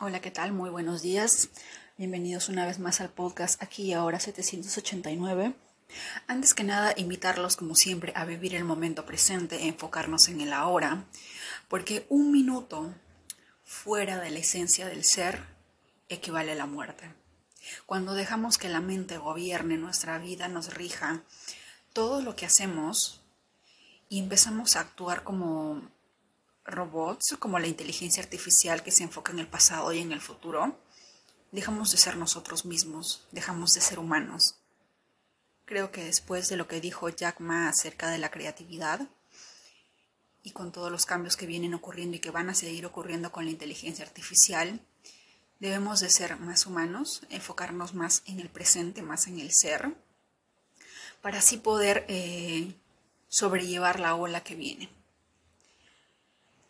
Hola, ¿qué tal? Muy buenos días. Bienvenidos una vez más al podcast aquí y ahora 789. Antes que nada, invitarlos como siempre a vivir el momento presente, enfocarnos en el ahora, porque un minuto fuera de la esencia del ser equivale a la muerte. Cuando dejamos que la mente gobierne nuestra vida, nos rija todo lo que hacemos y empezamos a actuar como robots, como la inteligencia artificial que se enfoca en el pasado y en el futuro, dejamos de ser nosotros mismos, dejamos de ser humanos. Creo que después de lo que dijo Jack Ma acerca de la creatividad y con todos los cambios que vienen ocurriendo y que van a seguir ocurriendo con la inteligencia artificial, debemos de ser más humanos, enfocarnos más en el presente, más en el ser, para así poder eh, sobrellevar la ola que viene.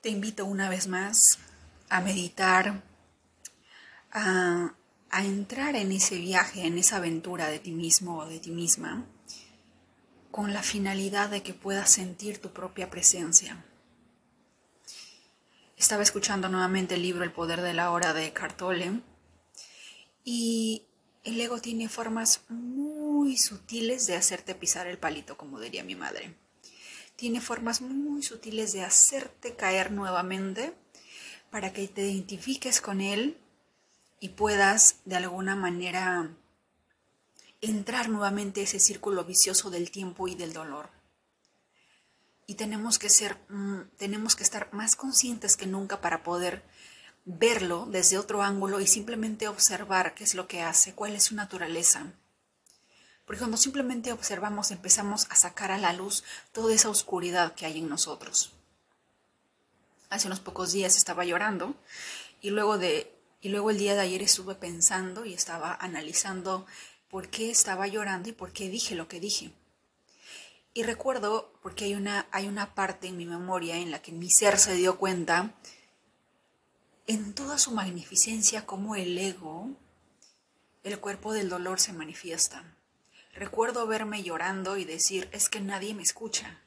Te invito una vez más a meditar, a, a entrar en ese viaje, en esa aventura de ti mismo o de ti misma, con la finalidad de que puedas sentir tu propia presencia. Estaba escuchando nuevamente el libro El poder de la hora de Cartole y el ego tiene formas muy sutiles de hacerte pisar el palito, como diría mi madre tiene formas muy sutiles de hacerte caer nuevamente para que te identifiques con él y puedas de alguna manera entrar nuevamente a ese círculo vicioso del tiempo y del dolor. Y tenemos que ser, mm, tenemos que estar más conscientes que nunca para poder verlo desde otro ángulo y simplemente observar qué es lo que hace, cuál es su naturaleza. Porque cuando simplemente observamos empezamos a sacar a la luz toda esa oscuridad que hay en nosotros. Hace unos pocos días estaba llorando y luego, de, y luego el día de ayer estuve pensando y estaba analizando por qué estaba llorando y por qué dije lo que dije. Y recuerdo, porque hay una, hay una parte en mi memoria en la que mi ser se dio cuenta en toda su magnificencia como el ego, el cuerpo del dolor se manifiesta. Recuerdo verme llorando y decir, es que nadie me escucha.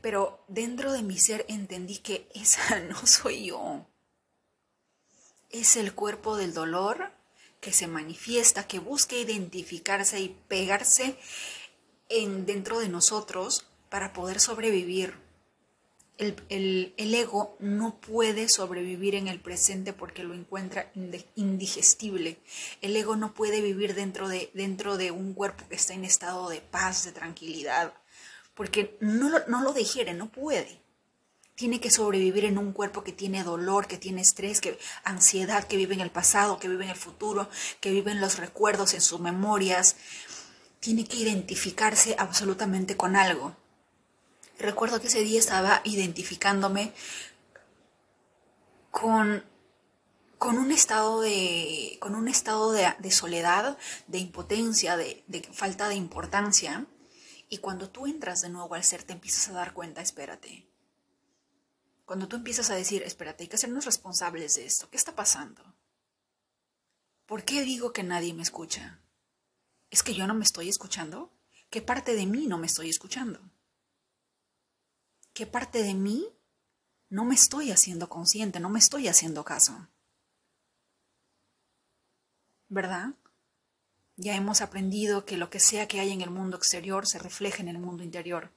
Pero, dentro de mi ser entendí que esa no soy yo. Es el cuerpo del dolor que se manifiesta, que busca identificarse y pegarse en, dentro de nosotros para poder sobrevivir el, ego no puede sobrevivir en el presente porque lo encuentra indigestible. El ego no puede vivir dentro de, dentro de un cuerpo que está en estado de paz, de tranquilidad, porque no lo, no lo digiere, no puede. Tiene que sobrevivir en un cuerpo que tiene dolor, que tiene estrés, que ansiedad, que vive en el pasado, que vive en el futuro, que vive en los recuerdos, en sus memorias. Tiene que identificarse absolutamente con algo. Recuerdo que ese día estaba identificándome con, con un estado, de, con un estado de, soledad, de impotencia, de, de falta de importancia. Y cuando tú entras de nuevo al ser, te empiezas a dar cuenta, espérate. Cuando tú empiezas a decir, espérate, hay que hacernos responsables de esto. ¿Qué está pasando? ¿Por qué digo que nadie me escucha? ¿Es que yo no me estoy escuchando? ¿Qué parte de mí no me estoy escuchando? ¿Qué parte de mí no me estoy haciendo consciente, no me estoy haciendo caso? ¿Verdad? Ya hemos aprendido que lo que sea que hay en el mundo exterior se refleja en el mundo interior.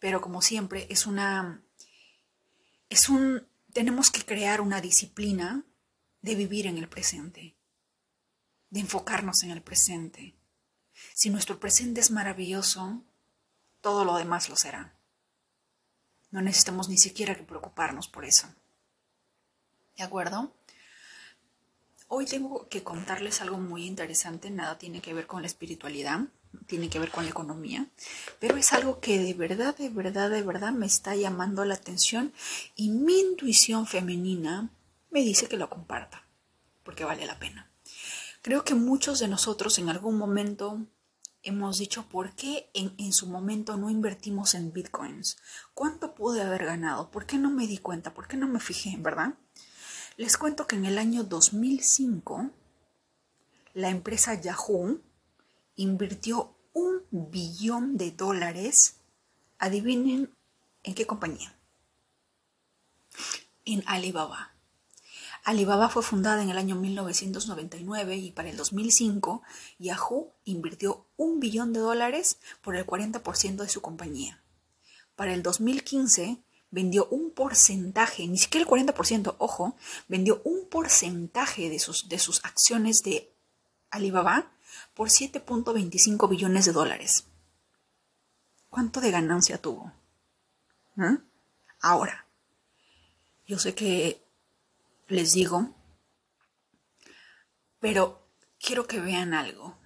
Pero como siempre, es una. Es un. Tenemos que crear una disciplina de vivir en el presente, de enfocarnos en el presente. Si nuestro presente es maravilloso, todo lo demás lo será. No necesitamos ni siquiera que preocuparnos por eso. ¿De acuerdo? Hoy tengo que contarles algo muy interesante, nada tiene que ver con la espiritualidad, tiene que ver con la economía, pero es algo que de verdad, de verdad, de verdad me está llamando la atención y mi intuición femenina me dice que lo comparta, porque vale la pena. Creo que muchos de nosotros en algún momento hemos dicho por qué en, su momento no invertimos en bitcoins. ¿Cuánto pude haber ganado? ¿Por qué no me di cuenta? ¿Por qué no me fijé, verdad? Les cuento que en el año 2005 la empresa Yahoo invirtió un billón de dólares. Adivinen en qué compañía. En Alibaba. Alibaba fue fundada en el año 1999 y para el 2005 Yahoo invirtió un billón de dólares por el 40% de su compañía. Para el 2015 vendió un porcentaje, ni siquiera el 40%, ojo, vendió un porcentaje de sus, de sus acciones de Alibaba por 7.25 billones de dólares. ¿Cuánto de ganancia tuvo? ¿Mm? Ahora, yo sé que les digo, pero quiero que vean algo.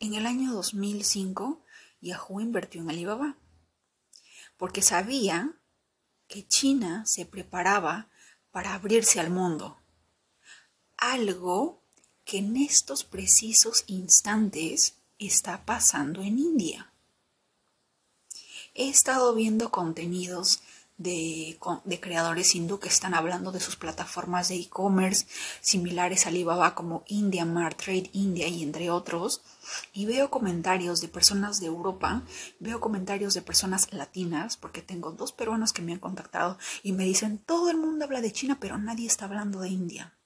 En el año 2005, Yahoo invirtió en Alibaba porque sabía que China se preparaba para abrirse al mundo. Algo que en estos precisos instantes está pasando en India. He estado viendo contenidos de, creadores hindú que están hablando de sus plataformas de e-commerce similares a Alibaba como IndiaMart, Trade India y entre otros. Y veo comentarios de personas de Europa, veo comentarios de personas latinas, porque tengo dos peruanos que me han contactado y me dicen, todo el mundo habla de China, pero nadie está hablando de India.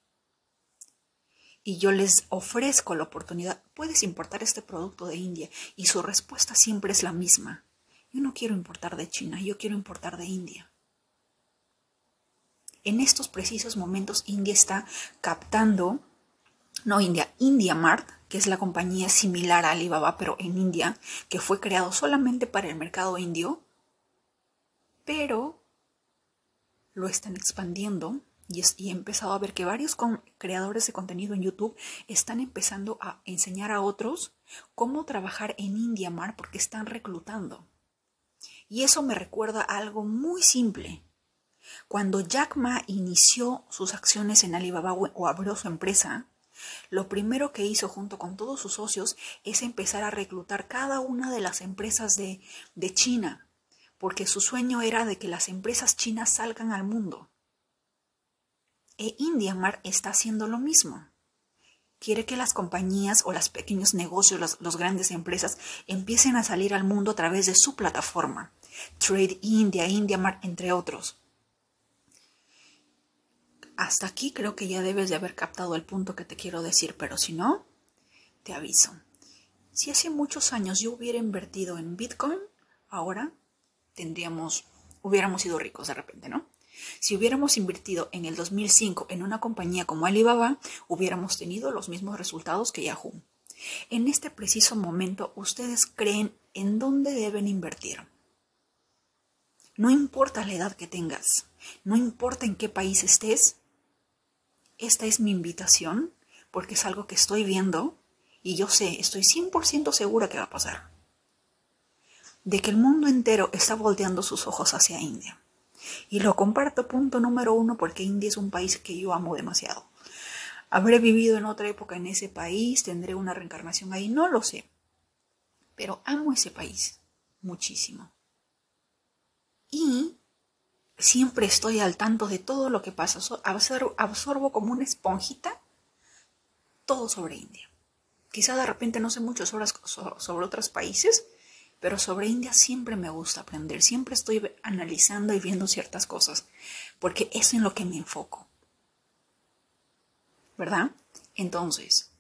Y yo les ofrezco la oportunidad, puedes importar este producto de India y su respuesta siempre es la misma yo no quiero importar de China, yo quiero importar de India. En estos precisos momentos India está captando, no India, India Mart, que es la compañía similar a Alibaba, pero en India, que fue creado solamente para el mercado indio, pero lo están expandiendo y, he empezado a ver que varios creadores de contenido en YouTube están empezando a enseñar a otros cómo trabajar en India Mart porque están reclutando. Y eso me recuerda a algo muy simple. Cuando Jack Ma inició sus acciones en Alibaba o abrió su empresa, lo primero que hizo junto con todos sus socios es empezar a reclutar cada una de las empresas de, China, porque su sueño era de que las empresas chinas salgan al mundo. E IndiaMar está haciendo lo mismo quiere que las compañías o los pequeños negocios, las grandes empresas empiecen a salir al mundo a través de su plataforma. Trade India, IndiaMart, entre otros. Hasta aquí creo que ya debes de haber captado el punto que te quiero decir, pero si no, te aviso. Si hace muchos años yo hubiera invertido en Bitcoin, ahora tendríamos, hubiéramos sido ricos de repente, ¿no? Si hubiéramos invertido en el 2005 en una compañía como Alibaba, hubiéramos tenido los mismos resultados que Yahoo. En este preciso momento, ustedes creen en dónde deben invertir. No importa la edad que tengas, no importa en qué país estés, esta es mi invitación porque es algo que estoy viendo y yo sé, estoy 100% segura que va a pasar. De que el mundo entero está volteando sus ojos hacia India. Y lo comparto punto número uno porque India es un país que yo amo demasiado. Habré vivido en otra época en ese país, tendré una reencarnación ahí, no lo sé. Pero amo ese país muchísimo. Y siempre estoy al tanto de todo lo que pasa. Absorbo como una esponjita todo sobre India. Quizá de repente no sé mucho sobre, sobre otros países, pero sobre India siempre me gusta aprender, siempre estoy analizando y viendo ciertas cosas, porque es en lo que me enfoco. ¿Verdad? Entonces,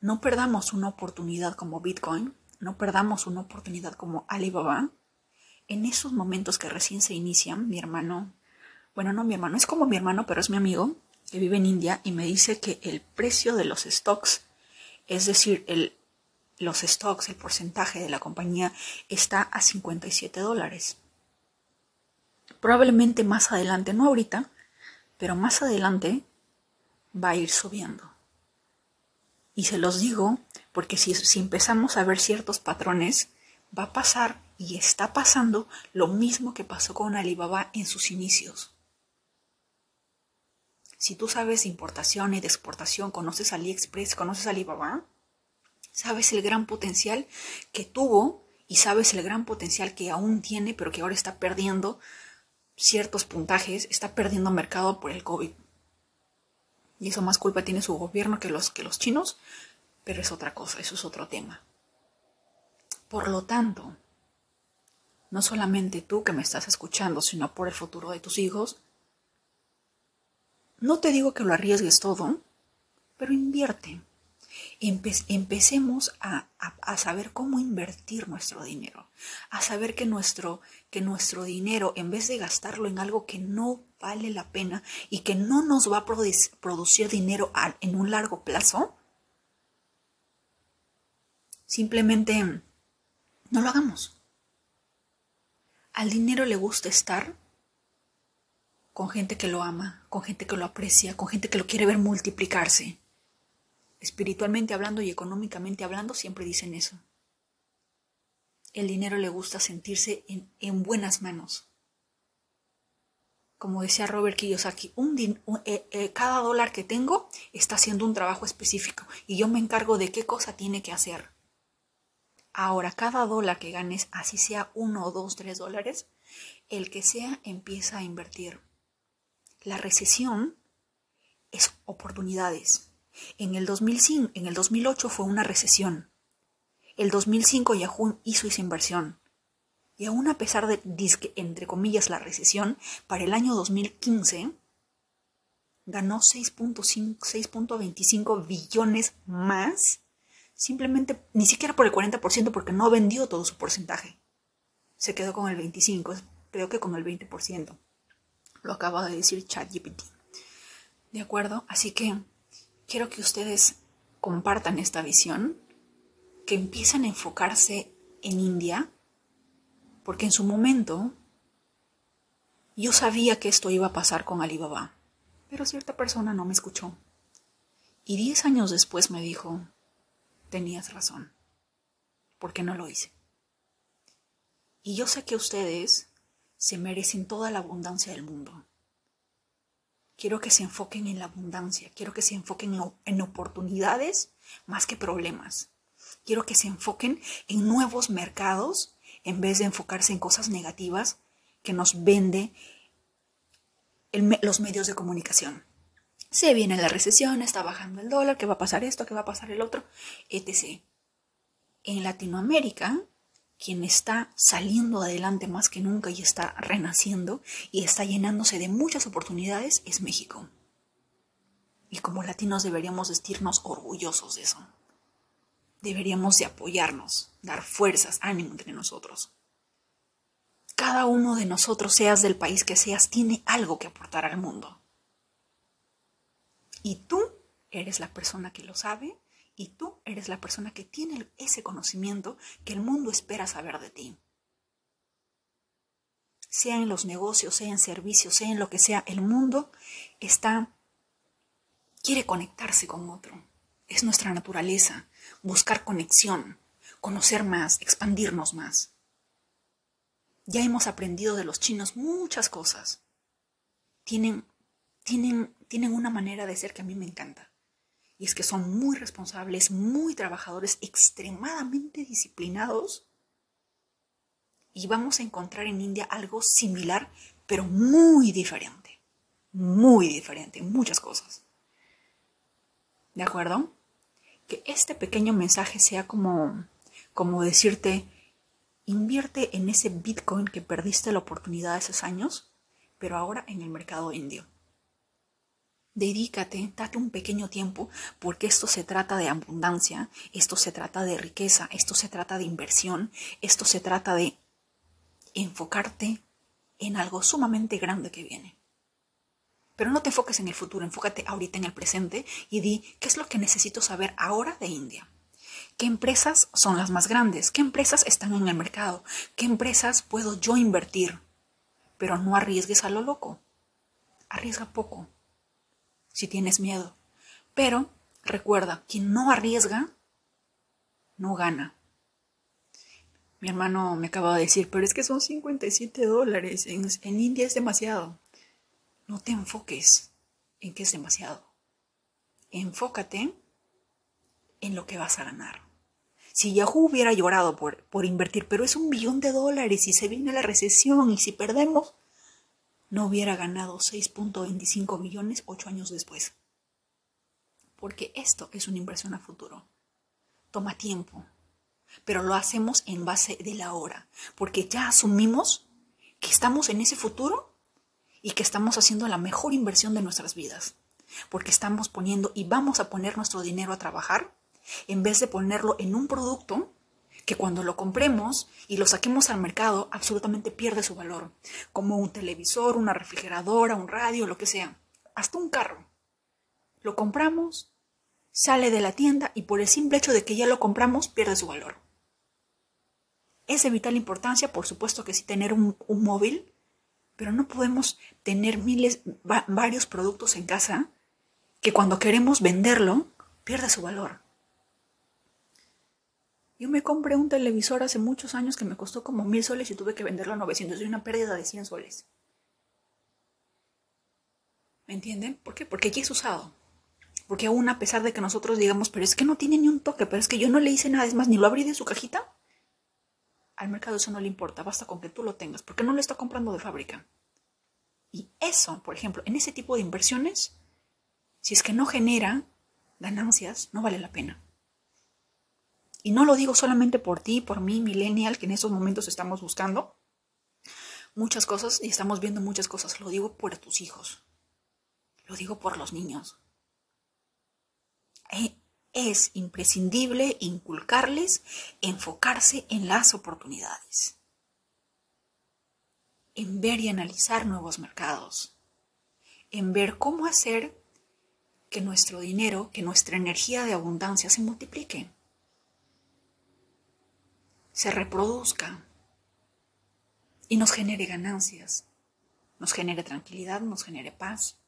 no perdamos una oportunidad como Bitcoin, no perdamos una oportunidad como Alibaba. En esos momentos que recién se inician, mi hermano, bueno, no mi hermano, es como mi hermano, pero es mi amigo que vive en India y me dice que el precio de los stocks, es decir, el los stocks, el porcentaje de la compañía está a 57 dólares. Probablemente más adelante, no ahorita, pero más adelante va a ir subiendo. Y se los digo porque si, si empezamos a ver ciertos patrones, va a pasar y está pasando lo mismo que pasó con Alibaba en sus inicios. Si tú sabes de importación y de exportación, conoces AliExpress, conoces Alibaba, sabes el gran potencial que tuvo y sabes el gran potencial que aún tiene, pero que ahora está perdiendo ciertos puntajes, está perdiendo mercado por el COVID. Y eso más culpa tiene su gobierno que los, que los chinos, pero es otra cosa, eso es otro tema. Por lo tanto, no solamente tú que me estás escuchando, sino por el futuro de tus hijos, No te digo que lo arriesgues todo, pero invierte. empecemos a, a, saber cómo invertir nuestro dinero, a saber que nuestro, que nuestro dinero, en vez de gastarlo en algo que no vale la pena y que no nos va a producir dinero en un largo plazo, simplemente no lo hagamos. Al dinero le gusta estar con gente que lo ama, con gente que lo aprecia, con gente que lo quiere ver multiplicarse. Espiritualmente hablando y económicamente hablando siempre dicen eso. El dinero le gusta sentirse en, buenas manos. Como decía Robert Kiyosaki, un eh, eh, cada dólar que tengo está haciendo un trabajo específico y yo me encargo de qué cosa tiene que hacer. Ahora, cada dólar que ganes, así sea uno, dos, tres dólares, el que sea empieza a invertir. La recesión es oportunidades. En el, 2005, en el 2008 fue una recesión. El 2005 Yahoo hizo esa inversión. Y aún a pesar de, entre comillas, la recesión, para el año 2015 ganó 6.25 billones más simplemente ni siquiera por el 40% porque no vendió todo su porcentaje. Se quedó con el 25%, creo que con el 20%. Lo acaba de decir ChatGPT. ¿De acuerdo? Así que quiero que ustedes compartan esta visión, que empiecen a enfocarse en India, porque en su momento yo sabía que esto iba a pasar con Alibaba, pero cierta persona no me escuchó. Y diez años después me dijo, tenías razón, porque no lo hice. Y yo sé que ustedes se merecen toda la abundancia del mundo. Quiero que se enfoquen en la abundancia, quiero que se enfoquen en oportunidades más que problemas. Quiero que se enfoquen en nuevos mercados en vez de enfocarse en cosas negativas que nos vende los medios de comunicación se viene la recesión, está bajando el dólar, que va a pasar esto, que va a pasar el otro, etc. En Latinoamérica, quien está saliendo adelante más que nunca y está renaciendo y está llenándose de muchas oportunidades es México. Y como latinos deberíamos vestirnos orgullosos de eso. Deberíamos de apoyarnos, dar fuerzas, ánimo entre nosotros. Cada uno de nosotros, seas del país que seas, tiene algo que aportar al mundo. Y tú eres la persona que lo sabe y tú eres la persona que tiene ese conocimiento que el mundo espera saber de ti. Sea en los negocios, sea en servicios, sea en lo que sea, el mundo está quiere conectarse con otro. Es nuestra naturaleza, buscar conexión, conocer más, expandirnos más. Ya hemos aprendido de los chinos muchas cosas. Tienen tienen, tienen una manera de ser que a mí me encanta. Y es que son muy responsables, muy trabajadores, extremadamente disciplinados. Y vamos a encontrar en India algo similar, pero muy diferente. Muy diferente en muchas cosas. ¿De acuerdo? Que este pequeño mensaje sea como, como decirte, invierte en ese Bitcoin que perdiste la oportunidad esos años, pero ahora en el mercado indio. Dedícate, date un pequeño tiempo, porque esto se trata de abundancia, esto se trata de riqueza, esto se trata de inversión, esto se trata de enfocarte en algo sumamente grande que viene. Pero no te enfoques en el futuro, enfócate ahorita en el presente y di qué es lo que necesito saber ahora de India. ¿Qué empresas son las más grandes? ¿Qué empresas están en el mercado? ¿Qué empresas puedo yo invertir? Pero no arriesgues a lo loco. Arriesga poco si tienes miedo. Pero recuerda, quien no arriesga, no gana. Mi hermano me acaba de decir, pero es que son 57 dólares. En, en India es demasiado. No te enfoques en que es demasiado. Enfócate en lo que vas a ganar. Si Yahoo hubiera llorado por, por invertir, pero es un billón de dólares y se viene la recesión y si perdemos, no hubiera ganado 6.25 millones ocho años después. Porque esto es una inversión a futuro. Toma tiempo, pero lo hacemos en base de la hora, porque ya asumimos que estamos en ese futuro y que estamos haciendo la mejor inversión de nuestras vidas, porque estamos poniendo y vamos a poner nuestro dinero a trabajar en vez de ponerlo en un producto que cuando lo compremos y lo saquemos al mercado absolutamente pierde su valor, como un televisor, una refrigeradora, un radio, lo que sea, hasta un carro. Lo compramos, sale de la tienda y por el simple hecho de que ya lo compramos pierde su valor. Es de vital importancia, por supuesto que sí, tener un, móvil, pero no podemos tener miles, varios productos en casa que cuando queremos venderlo pierde su valor. Yo me compré un televisor hace muchos años que me costó como mil soles y tuve que venderlo a 900. Y una pérdida de 100 soles. ¿Me entienden? ¿Por qué? Porque aquí es usado. Porque aún a pesar de que nosotros digamos, pero es que no tiene ni un toque, pero es que yo no le hice nada, es más, ni lo abrí de su cajita, al mercado eso no le importa, basta con que tú lo tengas, porque no lo está comprando de fábrica. Y eso, por ejemplo, en ese tipo de inversiones, si es que no genera ganancias, no vale la pena. Y no lo digo solamente por ti, por mí, millennial, que en estos momentos estamos buscando muchas cosas y estamos viendo muchas cosas. Lo digo por tus hijos. Lo digo por los niños. Eh, es imprescindible inculcarles enfocarse en las oportunidades, en ver y analizar nuevos mercados, en ver cómo hacer que nuestro dinero, que nuestra energía de abundancia se multiplique se reproduzca y nos genere ganancias, nos genere tranquilidad, nos genere paz.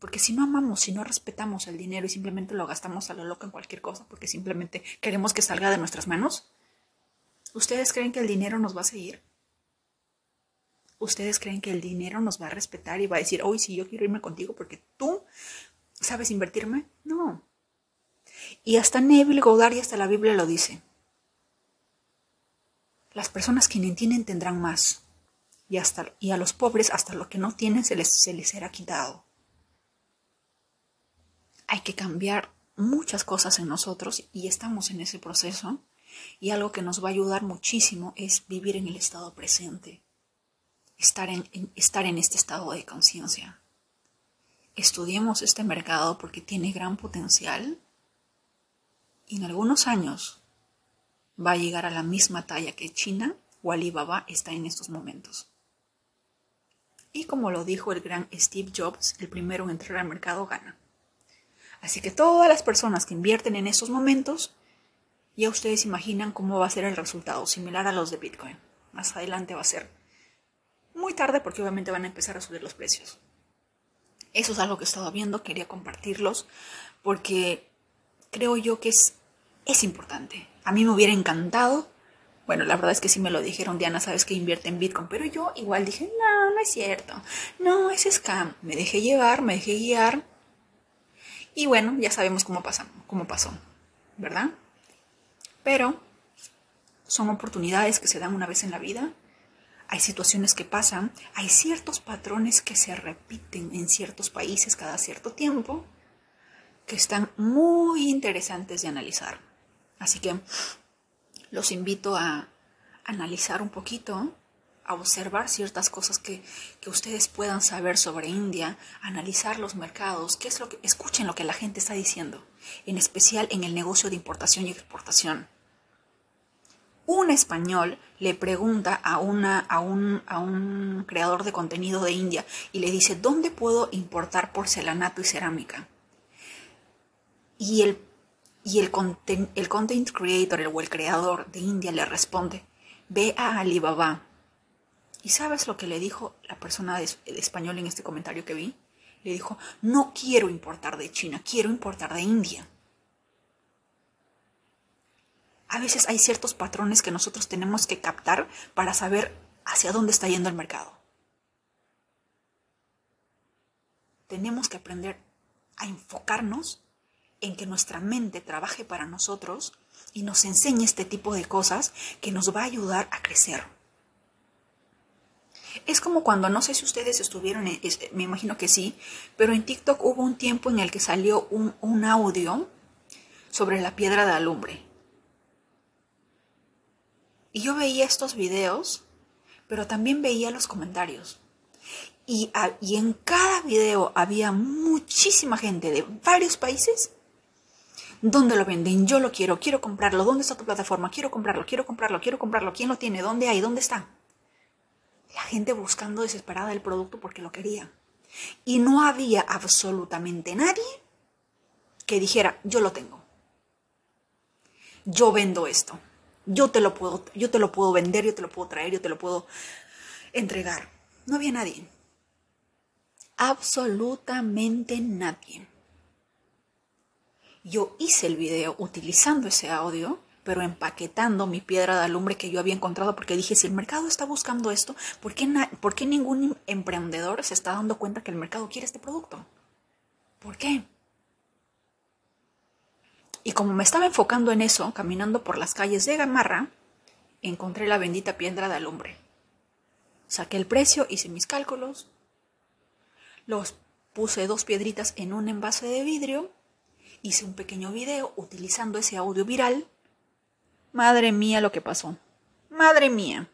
Porque si no amamos, si no respetamos el dinero y simplemente lo gastamos a lo loco en cualquier cosa, porque simplemente queremos que salga de nuestras manos, ¿ustedes creen que el dinero nos va a seguir? ¿Ustedes creen que el dinero nos va a respetar y va a decir, hoy sí, yo quiero irme contigo porque tú sabes invertirme? No. Y hasta Neville Goddard y hasta la Biblia lo dice. Las personas que tienen tendrán más, y, hasta, y a los pobres hasta lo que no tienen se les, se les será quitado. Hay que cambiar muchas cosas en nosotros y estamos en ese proceso. Y algo que nos va a ayudar muchísimo es vivir en el estado presente, estar en, estar en este estado de conciencia. Estudiemos este mercado porque tiene gran potencial y en algunos años va a llegar a la misma talla que China o Alibaba está en estos momentos. Y como lo dijo el gran Steve Jobs, el primero en entrar al mercado gana. Así que todas las personas que invierten en estos momentos, ya ustedes imaginan cómo va a ser el resultado, similar a los de Bitcoin. Más adelante va a ser muy tarde porque obviamente van a empezar a subir los precios. Eso es algo que he estado viendo, quería compartirlos porque creo yo que es, es importante. A mí me hubiera encantado. Bueno, la verdad es que sí me lo dijeron, Diana, sabes que invierte en Bitcoin, pero yo igual dije, no, no es cierto, no, es scam. Me dejé llevar, me dejé guiar. Y bueno, ya sabemos cómo, cómo pasó, ¿verdad? Pero son oportunidades que se dan una vez en la vida. Hay situaciones que pasan, hay ciertos patrones que se repiten en ciertos países cada cierto tiempo que están muy interesantes de analizar. Así que los invito a analizar un poquito, a observar ciertas cosas que, ustedes puedan saber sobre India, analizar los mercados, qué es lo que, escuchen lo que la gente está diciendo, en especial en el negocio de importación y exportación. Un español le pregunta a, una, a, un, a un creador de contenido de India y le dice, ¿dónde puedo importar porcelanato y cerámica? Y el y el content, el creator o el creador de India le responde, ve a Alibaba. ¿Y sabes lo que le dijo la persona de, español en este comentario que vi? Le dijo, no quiero importar de China, quiero importar de India. A veces hay ciertos patrones que nosotros tenemos que captar para saber hacia dónde está yendo el mercado. Tenemos que aprender a enfocarnos en que nuestra mente trabaje para nosotros y nos enseñe este tipo de cosas que nos va a ayudar a crecer. Es como cuando, no sé si ustedes estuvieron, me imagino que sí, pero en TikTok hubo un tiempo en el que salió un, un audio sobre la piedra de alumbre. Y yo veía estos videos, pero también veía los comentarios. Y, y en cada video había muchísima gente de varios países ¿Dónde lo venden? Yo lo quiero, quiero comprarlo. ¿Dónde está tu plataforma? Quiero comprarlo, quiero comprarlo, quiero comprarlo. ¿Quién lo tiene? ¿Dónde hay? ¿Dónde está? La gente buscando desesperada el producto porque lo quería. Y no había absolutamente nadie que dijera, yo lo tengo. Yo vendo esto. Yo te lo puedo, yo te lo puedo vender, yo te lo puedo traer, yo te lo puedo entregar. No había nadie. Absolutamente nadie. Yo hice el video utilizando ese audio, pero empaquetando mi piedra de alumbre que yo había encontrado porque dije, si el mercado está buscando esto, ¿por qué, ¿por qué ningún emprendedor se está dando cuenta que el mercado quiere este producto? ¿Por qué? Y como me estaba enfocando en eso, caminando por las calles de Gamarra, encontré la bendita piedra de alumbre. Saqué el precio, hice mis cálculos, los puse dos piedritas en un envase de vidrio hice un pequeño video utilizando ese audio viral. Madre mía lo que pasó. Madre mía.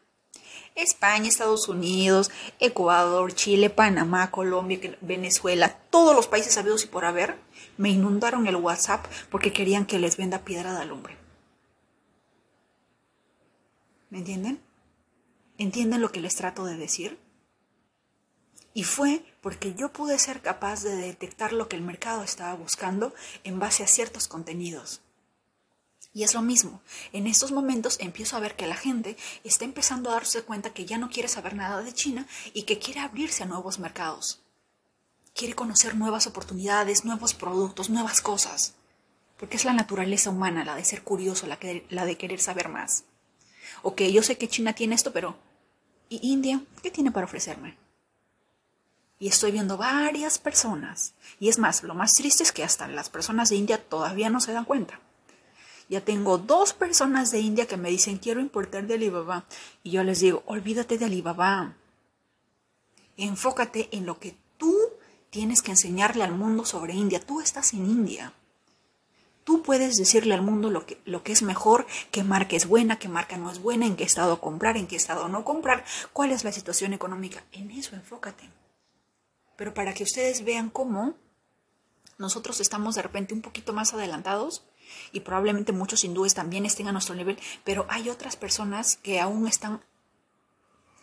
España, Estados Unidos, Ecuador, Chile, Panamá, Colombia, Venezuela, todos los países sabidos y por haber, me inundaron el WhatsApp porque querían que les venda piedra de alumbre. ¿Me entienden? ¿Entienden lo que les trato de decir? Y fue porque yo pude ser capaz de detectar lo que el mercado estaba buscando en base a ciertos contenidos. Y es lo mismo, en estos momentos empiezo a ver que la gente está empezando a darse cuenta que ya no quiere saber nada de China y que quiere abrirse a nuevos mercados. Quiere conocer nuevas oportunidades, nuevos productos, nuevas cosas. Porque es la naturaleza humana, la de ser curioso, la, la de querer saber más. Ok, yo sé que China tiene esto, pero ¿y India? ¿Qué tiene para ofrecerme? Y estoy viendo varias personas. Y es más, lo más triste es que hasta las personas de India todavía no se dan cuenta. Ya tengo dos personas de India que me dicen quiero importar de Alibaba. Y yo les digo, olvídate de Alibaba. Enfócate en lo que tú tienes que enseñarle al mundo sobre India. Tú estás en India. Tú puedes decirle al mundo lo que, lo que es mejor, qué marca es buena, qué marca no es buena, en qué estado comprar, en qué estado no comprar, cuál es la situación económica. En eso enfócate pero para que ustedes vean cómo nosotros estamos de repente un poquito más adelantados y probablemente muchos hindúes también estén a nuestro nivel, pero hay otras personas que aún están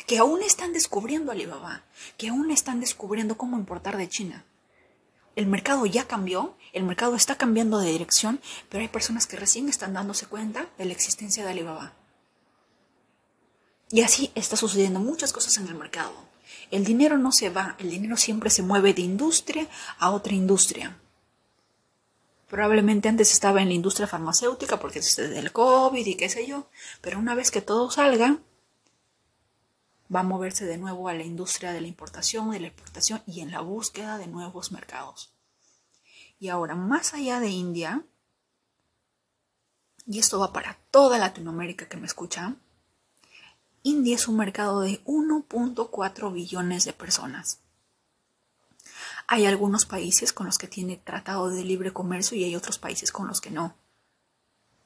que aún están descubriendo Alibaba, que aún están descubriendo cómo importar de China. El mercado ya cambió, el mercado está cambiando de dirección, pero hay personas que recién están dándose cuenta de la existencia de Alibaba. Y así está sucediendo muchas cosas en el mercado. El dinero no se va, el dinero siempre se mueve de industria a otra industria. Probablemente antes estaba en la industria farmacéutica porque es del COVID y qué sé yo, pero una vez que todo salga, va a moverse de nuevo a la industria de la importación, de la exportación y en la búsqueda de nuevos mercados. Y ahora, más allá de India, y esto va para toda Latinoamérica que me escucha, India es un mercado de 1.4 billones de personas. Hay algunos países con los que tiene tratado de libre comercio y hay otros países con los que no.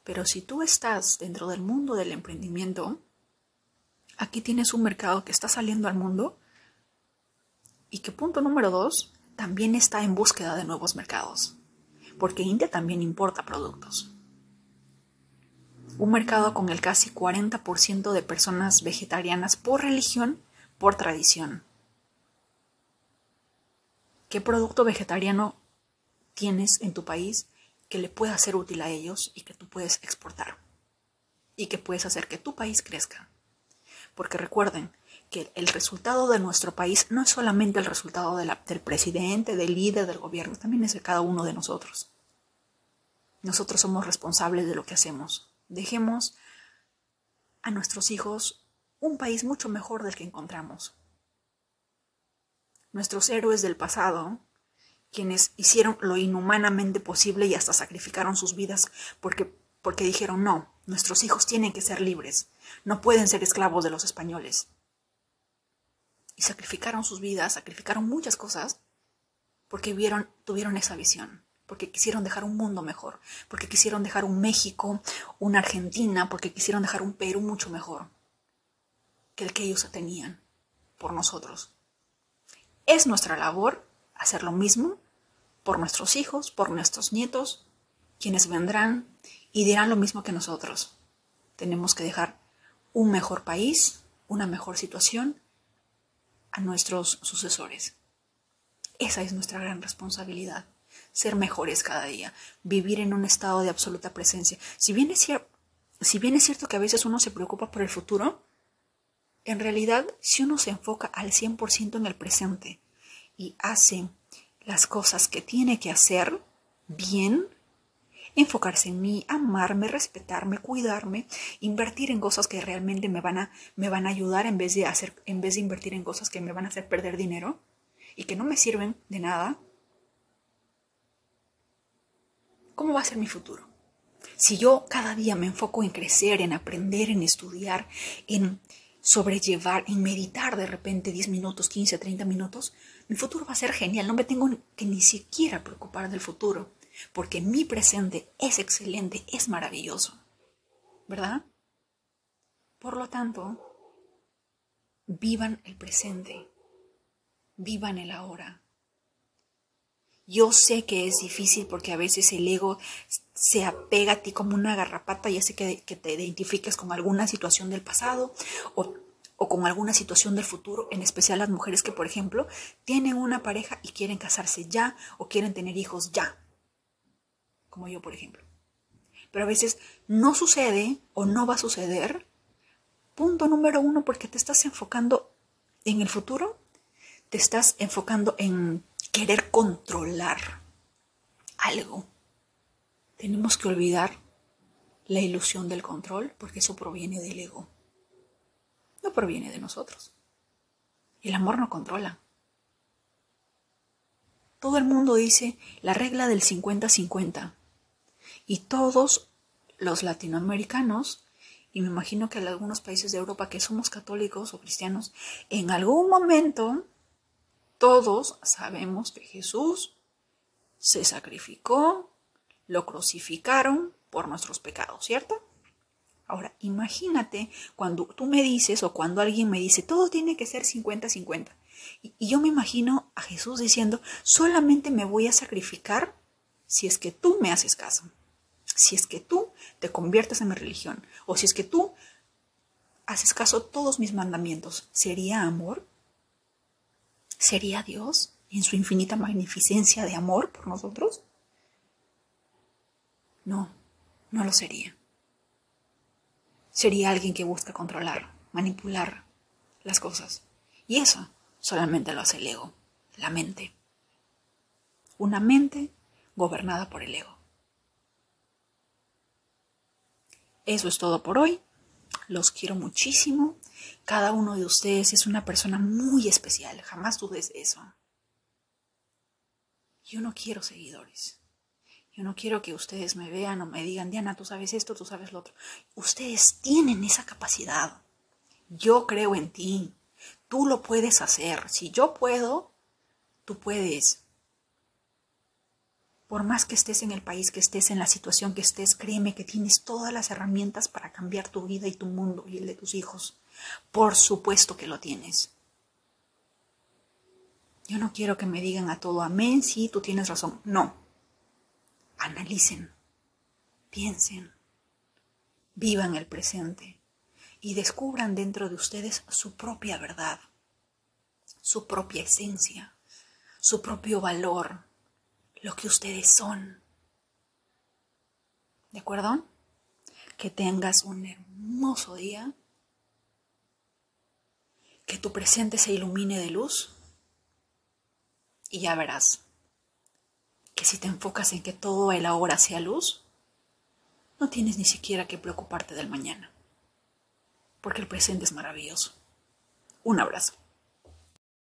Pero si tú estás dentro del mundo del emprendimiento, aquí tienes un mercado que está saliendo al mundo y que punto número dos, también está en búsqueda de nuevos mercados, porque India también importa productos un mercado con el casi 40% de personas vegetarianas por religión, por tradición. ¿Qué producto vegetariano tienes en tu país que le pueda ser útil a ellos y que tú puedes exportar? Y que puedes hacer que tu país crezca. Porque recuerden que el resultado de nuestro país no es solamente el resultado del presidente, del líder, del gobierno, también es de cada uno de nosotros. Nosotros somos responsables de lo que hacemos. Dejemos a nuestros hijos un país mucho mejor del que encontramos. Nuestros héroes del pasado, quienes hicieron lo inhumanamente posible y hasta sacrificaron sus vidas porque, porque dijeron no, nuestros hijos tienen que ser libres, no pueden ser esclavos de los españoles. Y sacrificaron sus vidas, sacrificaron muchas cosas porque vieron, tuvieron esa visión porque quisieron dejar un mundo mejor, porque quisieron dejar un México, una Argentina, porque quisieron dejar un Perú mucho mejor que el que ellos tenían por nosotros. Es nuestra labor hacer lo mismo por nuestros hijos, por nuestros nietos, quienes vendrán y dirán lo mismo que nosotros. Tenemos que dejar un mejor país, una mejor situación a nuestros sucesores. Esa es nuestra gran responsabilidad, ser mejores cada día, vivir en un estado de absoluta presencia. Si bien es, cierto que a veces uno se preocupa por el futuro, en realidad si uno se enfoca al 100% en el presente y hace las cosas que tiene que hacer bien, enfocarse en mí, amarme, respetarme, cuidarme, invertir en cosas que realmente me van a, me van a ayudar en vez, de hacer, en vez de invertir en cosas que me van a hacer perder dinero y que no me sirven de nada. ¿Cómo va a ser mi futuro? Si yo cada día me enfoco en crecer, en aprender, en estudiar, en sobrellevar, en meditar de repente 10 minutos, 15, 30 minutos, mi futuro va a ser genial. No me tengo que ni siquiera preocupar del futuro porque mi presente es excelente, es maravilloso, ¿verdad? Por lo tanto, vivan el presente, vivan el ahora. Yo sé que es difícil porque a veces el ego se apega a ti como una garrapata y hace que, te identifiques con alguna situación del pasado o con alguna situación del futuro, en especial las mujeres que, por ejemplo, tienen una pareja y quieren casarse ya o quieren tener hijos ya como yo por ejemplo. Pero a veces no sucede o no va a suceder. Punto número uno, porque te estás enfocando en el futuro, te estás enfocando en querer controlar algo. Tenemos que olvidar la ilusión del control, porque eso proviene del ego. No proviene de nosotros. El amor no controla. Todo el mundo dice la regla del 50-50. Y todos los latinoamericanos, y me imagino que en algunos países de Europa que somos católicos o cristianos, en algún momento todos sabemos que Jesús se sacrificó, lo crucificaron por nuestros pecados, ¿cierto? Ahora, imagínate cuando tú me dices o cuando alguien me dice, todo tiene que ser 50-50. Y, y, yo me imagino a Jesús diciendo, solamente me voy a sacrificar si es que tú me haces caso si es que tú te conviertes en mi religión o si es que tú haces caso a todos mis mandamientos, ¿sería amor? ¿Sería Dios en su infinita magnificencia de amor por nosotros? No, no lo sería. Sería alguien que busca controlar, manipular las cosas. Y eso solamente lo hace el ego, la mente. Una mente gobernada por el ego. Eso es todo por hoy. Los quiero muchísimo. Cada uno de ustedes es una persona muy especial. Jamás dudes de eso. Yo no quiero seguidores. Yo no quiero que ustedes me vean o me digan, Diana, tú sabes esto, tú sabes lo otro. Ustedes tienen esa capacidad. Yo creo en ti. Tú lo puedes hacer. Si yo puedo, tú puedes. Por más que estés en el país que estés, en la situación que estés, créeme que tienes todas las herramientas para cambiar tu vida y tu mundo y el de tus hijos. Por supuesto que lo tienes. Yo no quiero que me digan a todo amén, sí, tú tienes razón. No. Analicen, piensen, vivan el presente y descubran dentro de ustedes su propia verdad, su propia esencia, su propio valor, lo que ustedes son. ¿De acuerdo? Que tengas un hermoso día. Que tu presente se ilumine de luz. Y ya verás que si te enfocas en que todo el ahora sea luz, no tienes ni siquiera que preocuparte del mañana. Porque el presente es maravilloso. Un abrazo.